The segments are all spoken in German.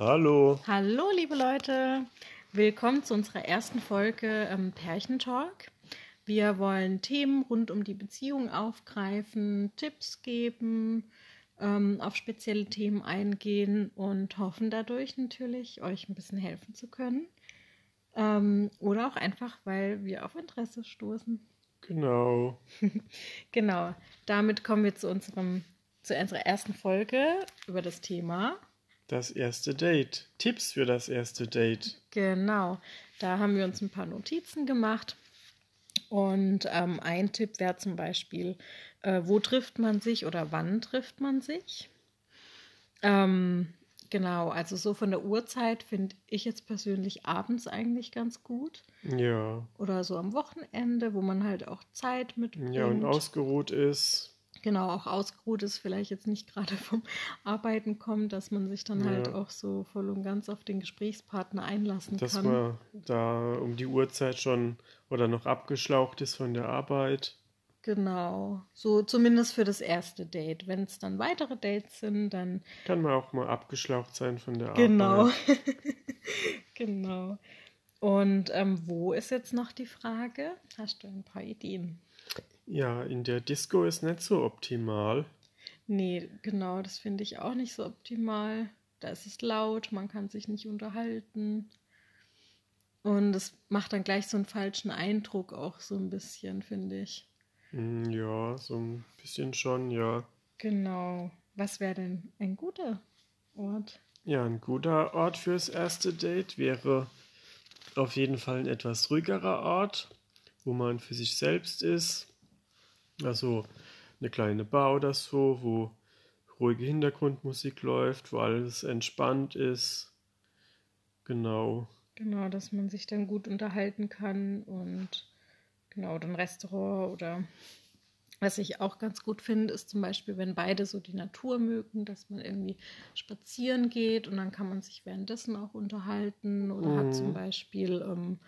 Hallo. Hallo, liebe Leute. Willkommen zu unserer ersten Folge ähm, Pärchentalk. Wir wollen Themen rund um die Beziehung aufgreifen, Tipps geben, ähm, auf spezielle Themen eingehen und hoffen dadurch natürlich, euch ein bisschen helfen zu können. Ähm, oder auch einfach, weil wir auf Interesse stoßen. Genau. genau. Damit kommen wir zu unserem zu unserer ersten Folge über das Thema das erste Date. Tipps für das erste Date. Genau. Da haben wir uns ein paar Notizen gemacht. Und ähm, ein Tipp wäre zum Beispiel, äh, wo trifft man sich oder wann trifft man sich? Ähm, genau, also so von der Uhrzeit finde ich jetzt persönlich abends eigentlich ganz gut. Ja. Oder so am Wochenende, wo man halt auch Zeit mitbringt. Ja, und ausgeruht ist genau auch ausgeruht ist, vielleicht jetzt nicht gerade vom Arbeiten kommt, dass man sich dann halt ja. halt auch so voll und ganz auf den Gesprächspartner einlassen dass kann. Dass man da um die Uhrzeit schon oder noch abgeschlaucht ist von der Arbeit. Genau, so zumindest für das erste Date. Wenn es dann weitere Dates sind, dann. Kann man auch mal abgeschlaucht sein von der genau. Arbeit. Genau. genau. Und ähm, wo ist jetzt noch die Frage? Hast du ein paar Ideen? Ja, in der Disco ist nicht so optimal. Nee, genau, das finde ich auch nicht so optimal. Da ist es laut, man kann sich nicht unterhalten. Und es macht dann gleich so einen falschen Eindruck auch so ein bisschen, finde ich. Hm, ja, so ein bisschen schon, ja. Genau. Was wäre denn ein guter Ort? Ja, ein guter Ort fürs erste Date wäre auf jeden Fall ein etwas ruhigerer Ort, wo man für sich selbst ist also eine kleine Bar oder so, wo ruhige Hintergrundmusik läuft, wo alles entspannt ist. Genau. Genau, dass man sich dann gut unterhalten kann und genau, dann Restaurant oder was ich auch ganz gut finde, ist zum Beispiel, wenn beide so die Natur mögen, dass man irgendwie spazieren geht und dann kann man sich währenddessen auch unterhalten oder mhm. hat zum mhm. Beispiel ähm,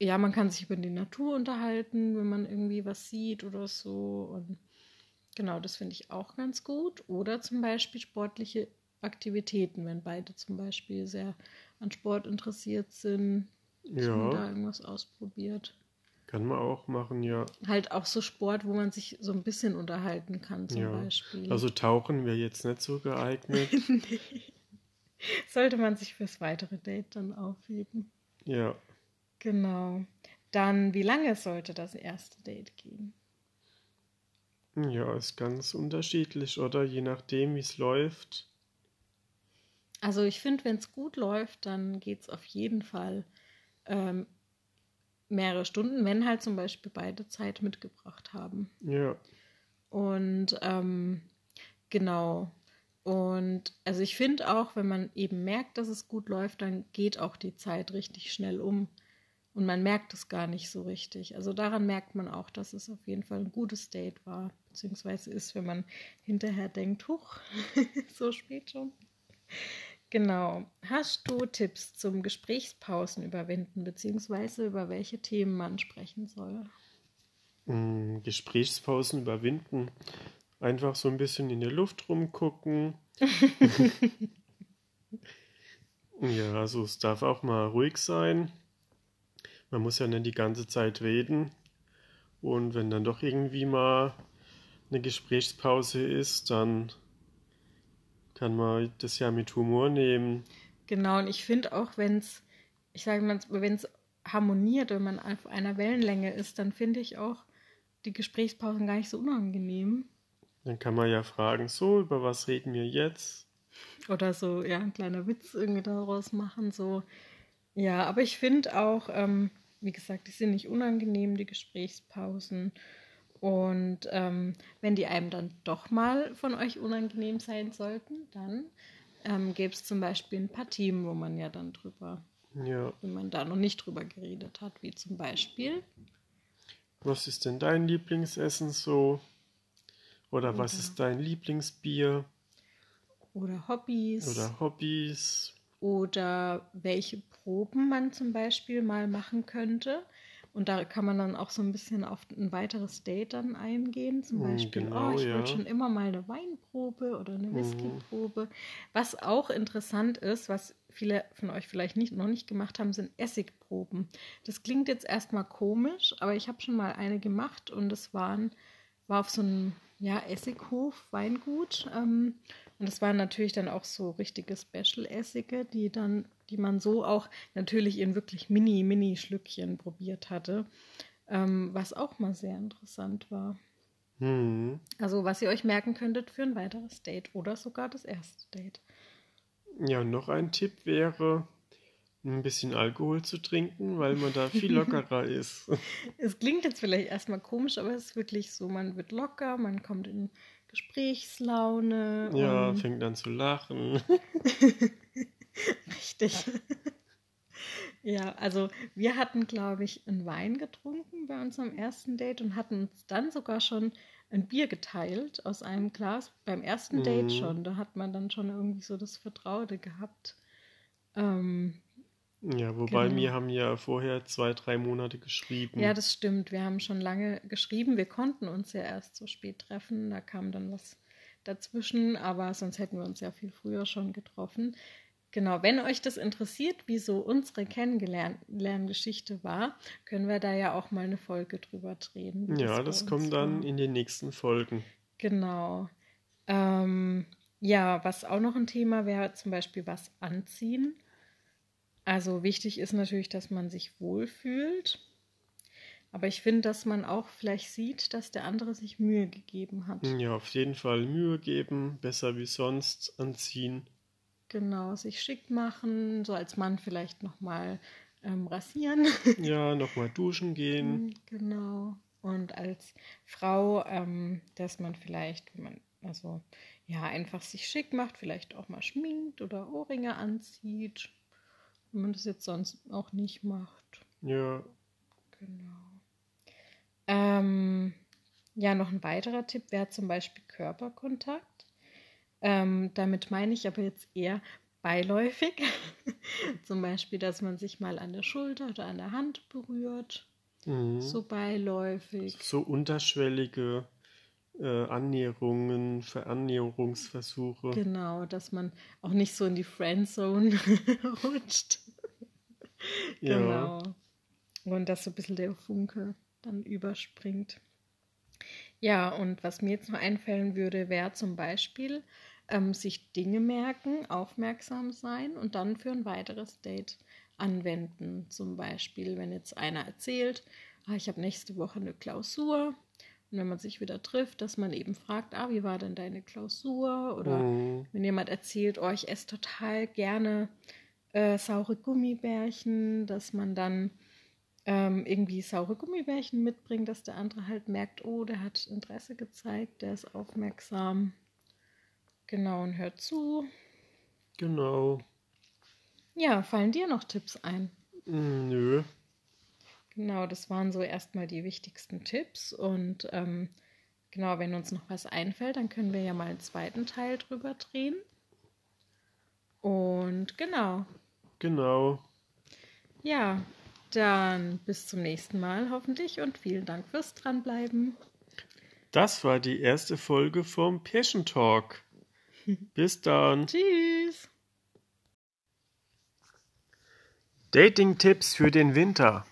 ja, man kann sich über die Natur unterhalten, wenn man irgendwie was sieht oder so. Und genau, das finde ich auch ganz gut. Oder zum Beispiel sportliche Aktivitäten, wenn beide zum Beispiel sehr an Sport interessiert sind, dass ja. man da irgendwas ausprobiert. Kann man auch machen, ja. Halt auch so Sport, wo man sich so ein bisschen unterhalten kann, zum ja. Beispiel. Also tauchen wäre jetzt nicht so geeignet. nee. Sollte man sich fürs weitere Date dann aufheben. Ja. Genau. Dann, wie lange sollte das erste Date gehen? Ja, ist ganz unterschiedlich, oder? Je nachdem, wie es läuft. Also ich finde, wenn es gut läuft, dann geht es auf jeden Fall ähm, mehrere Stunden, wenn halt zum Beispiel beide Zeit mitgebracht haben. Ja. Und ähm, genau. Und also ich finde auch, wenn man eben merkt, dass es gut läuft, dann geht auch die Zeit richtig schnell um. Und man merkt es gar nicht so richtig. Also daran merkt man auch, dass es auf jeden Fall ein gutes Date war. Beziehungsweise ist, wenn man hinterher denkt, huch, so spät schon. Genau. Hast du Tipps zum Gesprächspausen überwinden, beziehungsweise über welche Themen man sprechen soll? Mm, Gesprächspausen überwinden. Einfach so ein bisschen in der Luft rumgucken. ja, also es darf auch mal ruhig sein. Man muss ja nicht die ganze Zeit reden. Und wenn dann doch irgendwie mal eine Gesprächspause ist, dann kann man das ja mit Humor nehmen. Genau, und ich finde auch, wenn es, ich sage mal, wenn es harmoniert, wenn man auf einer Wellenlänge ist, dann finde ich auch die Gesprächspausen gar nicht so unangenehm. Dann kann man ja fragen, so, über was reden wir jetzt? Oder so, ja, ein kleiner Witz irgendwie daraus machen, so. Ja, aber ich finde auch, ähm, wie gesagt, die sind nicht unangenehm, die Gesprächspausen. Und ähm, wenn die einem dann doch mal von euch unangenehm sein sollten, dann ähm, gäbe es zum Beispiel ein paar Themen, wo man ja dann drüber, ja. wenn man da noch nicht drüber geredet hat, wie zum Beispiel. Was ist denn dein Lieblingsessen so? Oder, Oder was ist dein Lieblingsbier? Oder Hobbys. Oder Hobbys oder welche Proben man zum Beispiel mal machen könnte. Und da kann man dann auch so ein bisschen auf ein weiteres Date dann eingehen. Zum Mm, Beispiel, genau, oh, ich ja. wollte schon immer mal eine Weinprobe oder eine Mhm. Whiskyprobe. Was auch interessant ist, was viele von euch vielleicht nicht, noch nicht gemacht haben, sind Essigproben. Das klingt jetzt erstmal komisch, aber ich habe schon mal eine gemacht und es waren, war auf so einem ja, Essighof, Weingut. Ähm, und es waren natürlich dann auch so richtige Special-Essige, die dann, die man so auch natürlich in wirklich mini, mini Schlückchen probiert hatte. Ähm, was auch mal sehr interessant war. Hm. Also, was ihr euch merken könntet für ein weiteres Date oder sogar das erste Date. Ja, noch ein Tipp wäre, ein bisschen Alkohol zu trinken, weil man da viel lockerer ist. Es klingt jetzt vielleicht erstmal komisch, aber es ist wirklich so, man wird locker, man kommt in Gesprächslaune. Ja, fängt an zu lachen. richtig. ja, also wir hatten, glaube ich, einen Wein getrunken bei unserem ersten Date und hatten uns dann sogar schon ein Bier geteilt aus einem Glas. Beim ersten Date Mhm. schon. Da hat man dann schon irgendwie so das Vertraute gehabt. Ähm, Ja, wobei Genau. wir haben ja vorher zwei, drei Monate geschrieben. Ja, das stimmt. Wir haben schon lange geschrieben. Wir konnten uns ja erst so spät treffen. Da kam dann was dazwischen, aber sonst hätten wir uns ja viel früher schon getroffen. Genau, wenn euch das interessiert, wie so unsere Kennenlerngeschichte war, können wir da ja auch mal eine Folge drüber drehen. ja, das uns kommt dann war. in den nächsten Folgen. Genau. Ähm, ja, was auch noch ein Thema wäre, zum Beispiel was anziehen. Also wichtig ist natürlich, dass man sich wohlfühlt. Aber ich finde, dass man auch vielleicht sieht, dass der andere sich Mühe gegeben hat. Ja, auf jeden Fall Mühe geben, besser wie sonst anziehen. Genau, sich schick machen, so als Mann vielleicht nochmal ähm, rasieren. Ja, nochmal duschen gehen. Genau. Und als Frau, ähm, dass man vielleicht, wenn man, also ja, einfach sich schick macht, vielleicht auch mal schminkt oder Ohrringe anzieht, wenn man das jetzt sonst auch nicht macht. Ja, Genau. Ähm, ja, noch ein weiterer Tipp wäre zum Beispiel Körperkontakt. Ähm, damit meine ich aber jetzt eher beiläufig. zum Beispiel, dass man sich mal an der Schulter oder an der Hand berührt. mhm. So beiläufig. so unterschwellige äh, Annäherungen, Verannäherungsversuche. Genau, dass man auch nicht so in die Friendzone rutscht. Ja. Genau. Und dass so ein bisschen der Funke dann überspringt. Ja, und was mir jetzt noch einfallen würde, wäre zum Beispiel ähm, sich Dinge merken, aufmerksam sein und dann für ein weiteres Date anwenden. Zum Beispiel, wenn jetzt einer erzählt, ah, ich habe nächste Woche eine Klausur. Und wenn man sich wieder trifft, dass man eben fragt, ah, wie war denn deine Klausur? Oder Mhm. wenn jemand erzählt, oh, ich esse total gerne äh, saure Gummibärchen, dass man dann ähm, irgendwie saure Gummibärchen mitbringt, dass der andere halt merkt, oh, der hat Interesse gezeigt, der ist aufmerksam. Genau, und hört zu. Genau. Ja, fallen dir noch Tipps ein? Mm, Nö. Genau, das waren so erstmal die wichtigsten Tipps. Und ähm, genau, wenn uns noch was einfällt, dann können wir ja mal einen zweiten Teil drüber drehen. Und genau, Genau. ja, dann bis zum nächsten Mal hoffentlich und vielen Dank fürs Dranbleiben. Das war die erste Folge vom Passion Talk. Bis dann. Tschüss. Dating-Tipps für den Winter.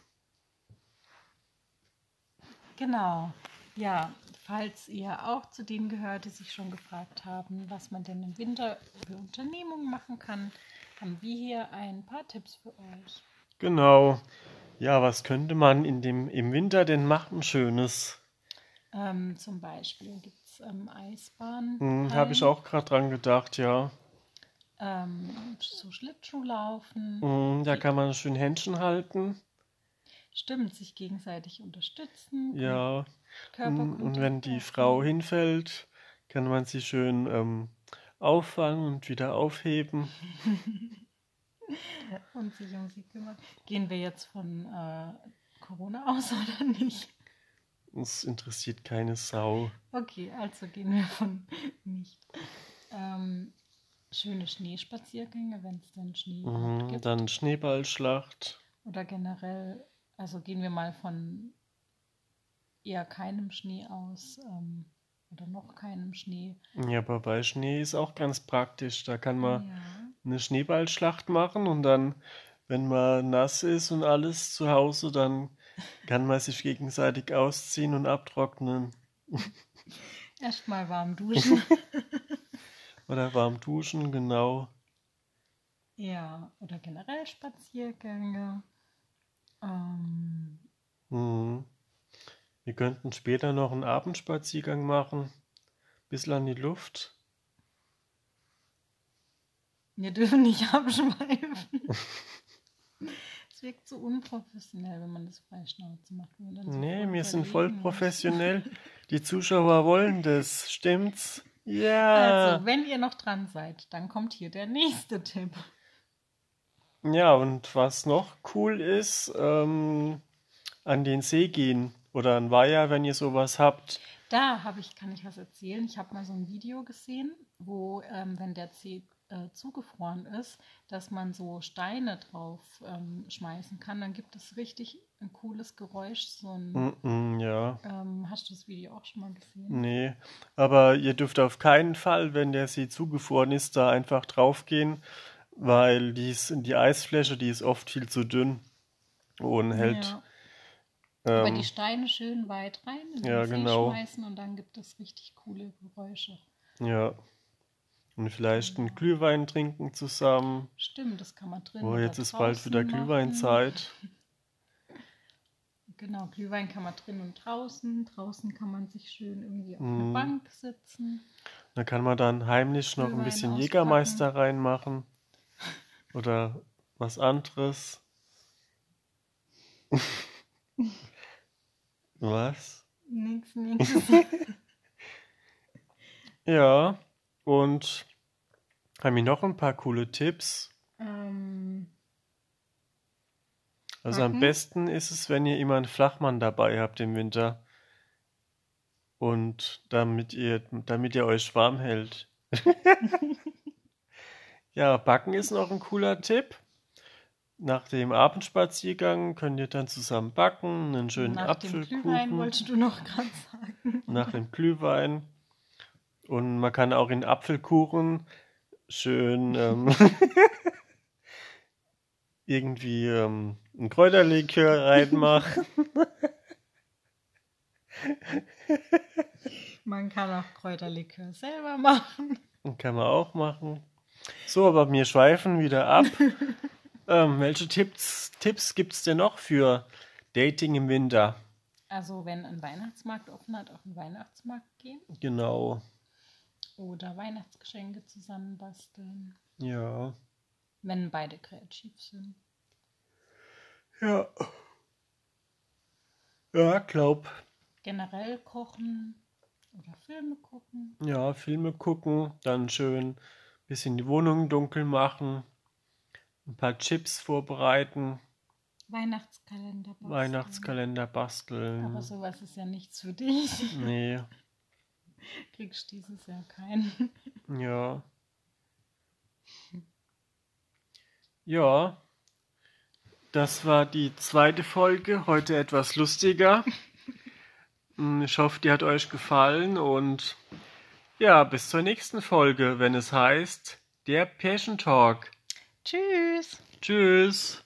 Genau. Ja, falls ihr auch zu denen gehört, die sich schon gefragt haben, was man denn im Winter für Unternehmungen machen kann, haben wir hier ein paar Tipps für euch. Genau. Ja, was könnte man in dem, im Winter denn machen Schönes? Ähm, zum Beispiel gibt es ähm, Eisbahn. Hm, Habe ich auch gerade dran gedacht, ja. Ähm, so Schlittschuhlaufen. Hm, da kann man schön Händchen halten. Stimmt, sich gegenseitig unterstützen. Ja. Und wenn die. Frau hinfällt, kann man sie schön ähm, auffangen und wieder aufheben. Und sich um sie kümmern. Gehen wir jetzt von äh, Corona aus oder nicht? Das interessiert keine Sau. Okay, also gehen wir von nicht. Ähm, schöne Schneespaziergänge, wenn es denn Schnee Mhm, gibt. dann Schneeballschlacht. Oder generell Also gehen wir mal von eher keinem Schnee aus ähm, oder noch keinem Schnee. Ja, aber bei Schnee ist auch ganz praktisch. Da kann man Ja. eine Schneeballschlacht machen und dann, wenn man nass ist und alles zu Hause, dann kann man sich gegenseitig ausziehen und abtrocknen Erstmal warm duschen. oder warm duschen, genau. ja, oder generell Spaziergänge. Ähm, Mhm. Wir könnten später noch einen Abendspaziergang machen, bisschen an die Luft. wir dürfen nicht abschweifen. Es wirkt so unprofessionell, wenn man das freischnauze macht. wenn so Nee, wir sind voll professionell. Die Zuschauer wollen das, stimmt's? Ja. Also, wenn ihr noch dran seid, dann kommt hier der nächste Tipp. Ja, und was noch cool ist, ähm, an den See gehen oder an Weiher, wenn ihr sowas habt. Da habe ich, kann ich was erzählen. Ich habe mal so ein Video gesehen, wo, ähm, wenn der See äh, zugefroren ist, dass man so Steine drauf ähm, schmeißen kann. Dann gibt es richtig ein cooles Geräusch. So ein, Mm-mm, ja, ähm, hast du das Video auch schon mal gesehen? nee. Aber ihr dürft auf keinen Fall, wenn der See zugefroren ist, da einfach draufgehen, weil die, ist, die Eisfläche, die ist oft viel zu dünn und hält. Ja. Aber Ähm, die Steine schön weit rein in den ja, See genau. schmeißen und dann gibt es richtig coole Geräusche. ja. Und vielleicht einen Glühwein trinken zusammen. Stimmt, das kann man drin. Oh, jetzt ist bald wieder. Glühweinzeit. Genau, Glühwein kann man drin und draußen. Draußen kann man sich schön irgendwie auf Mhm. eine Bank sitzen. Da kann man dann heimlich noch ein Glühwein bisschen auspacken. Jägermeister reinmachen. Oder was anderes. was? Nix, nix. Ja, und haben wir noch ein paar coole Tipps. ähm, Also am Backen? besten ist es, wenn ihr immer einen Flachmann dabei habt im Winter. Und damit ihr, damit ihr euch warm hält. Ja, Backen ist noch ein cooler Tipp. Nach dem Abendspaziergang könnt ihr dann zusammen backen, einen schönen nach dem Glühwein Apfelkuchen wolltest du noch gerade sagen. nach dem Glühwein. Und man kann auch in Apfelkuchen schön ähm, irgendwie ähm, ein Kräuterlikör reinmachen. Man kann auch Kräuterlikör selber machen. Kann man auch machen. So, aber wir schweifen wieder ab. ähm, welche Tipps, Tipps gibt es denn noch für Dating im Winter? Also wenn ein Weihnachtsmarkt offen hat, auf den Weihnachtsmarkt gehen Genau. oder Weihnachtsgeschenke zusammenbasteln, Ja. wenn beide kreativ sind. Ja. Ja, glaub. Generell kochen oder Filme gucken. Ja, Filme gucken, dann schön bisschen die Wohnung dunkel machen, ein paar Chips vorbereiten, Weihnachtskalender basteln. Weihnachtskalender basteln. Aber sowas ist ja nichts für dich. Nee, Kriegst dieses Jahr keinen. ja. Ja, das war die zweite Folge, heute etwas lustiger. Mm, Ich hoffe, die hat euch gefallen und ja, bis zur nächsten Folge, wenn es heißt der Passion Talk. Tschüss. Tschüss.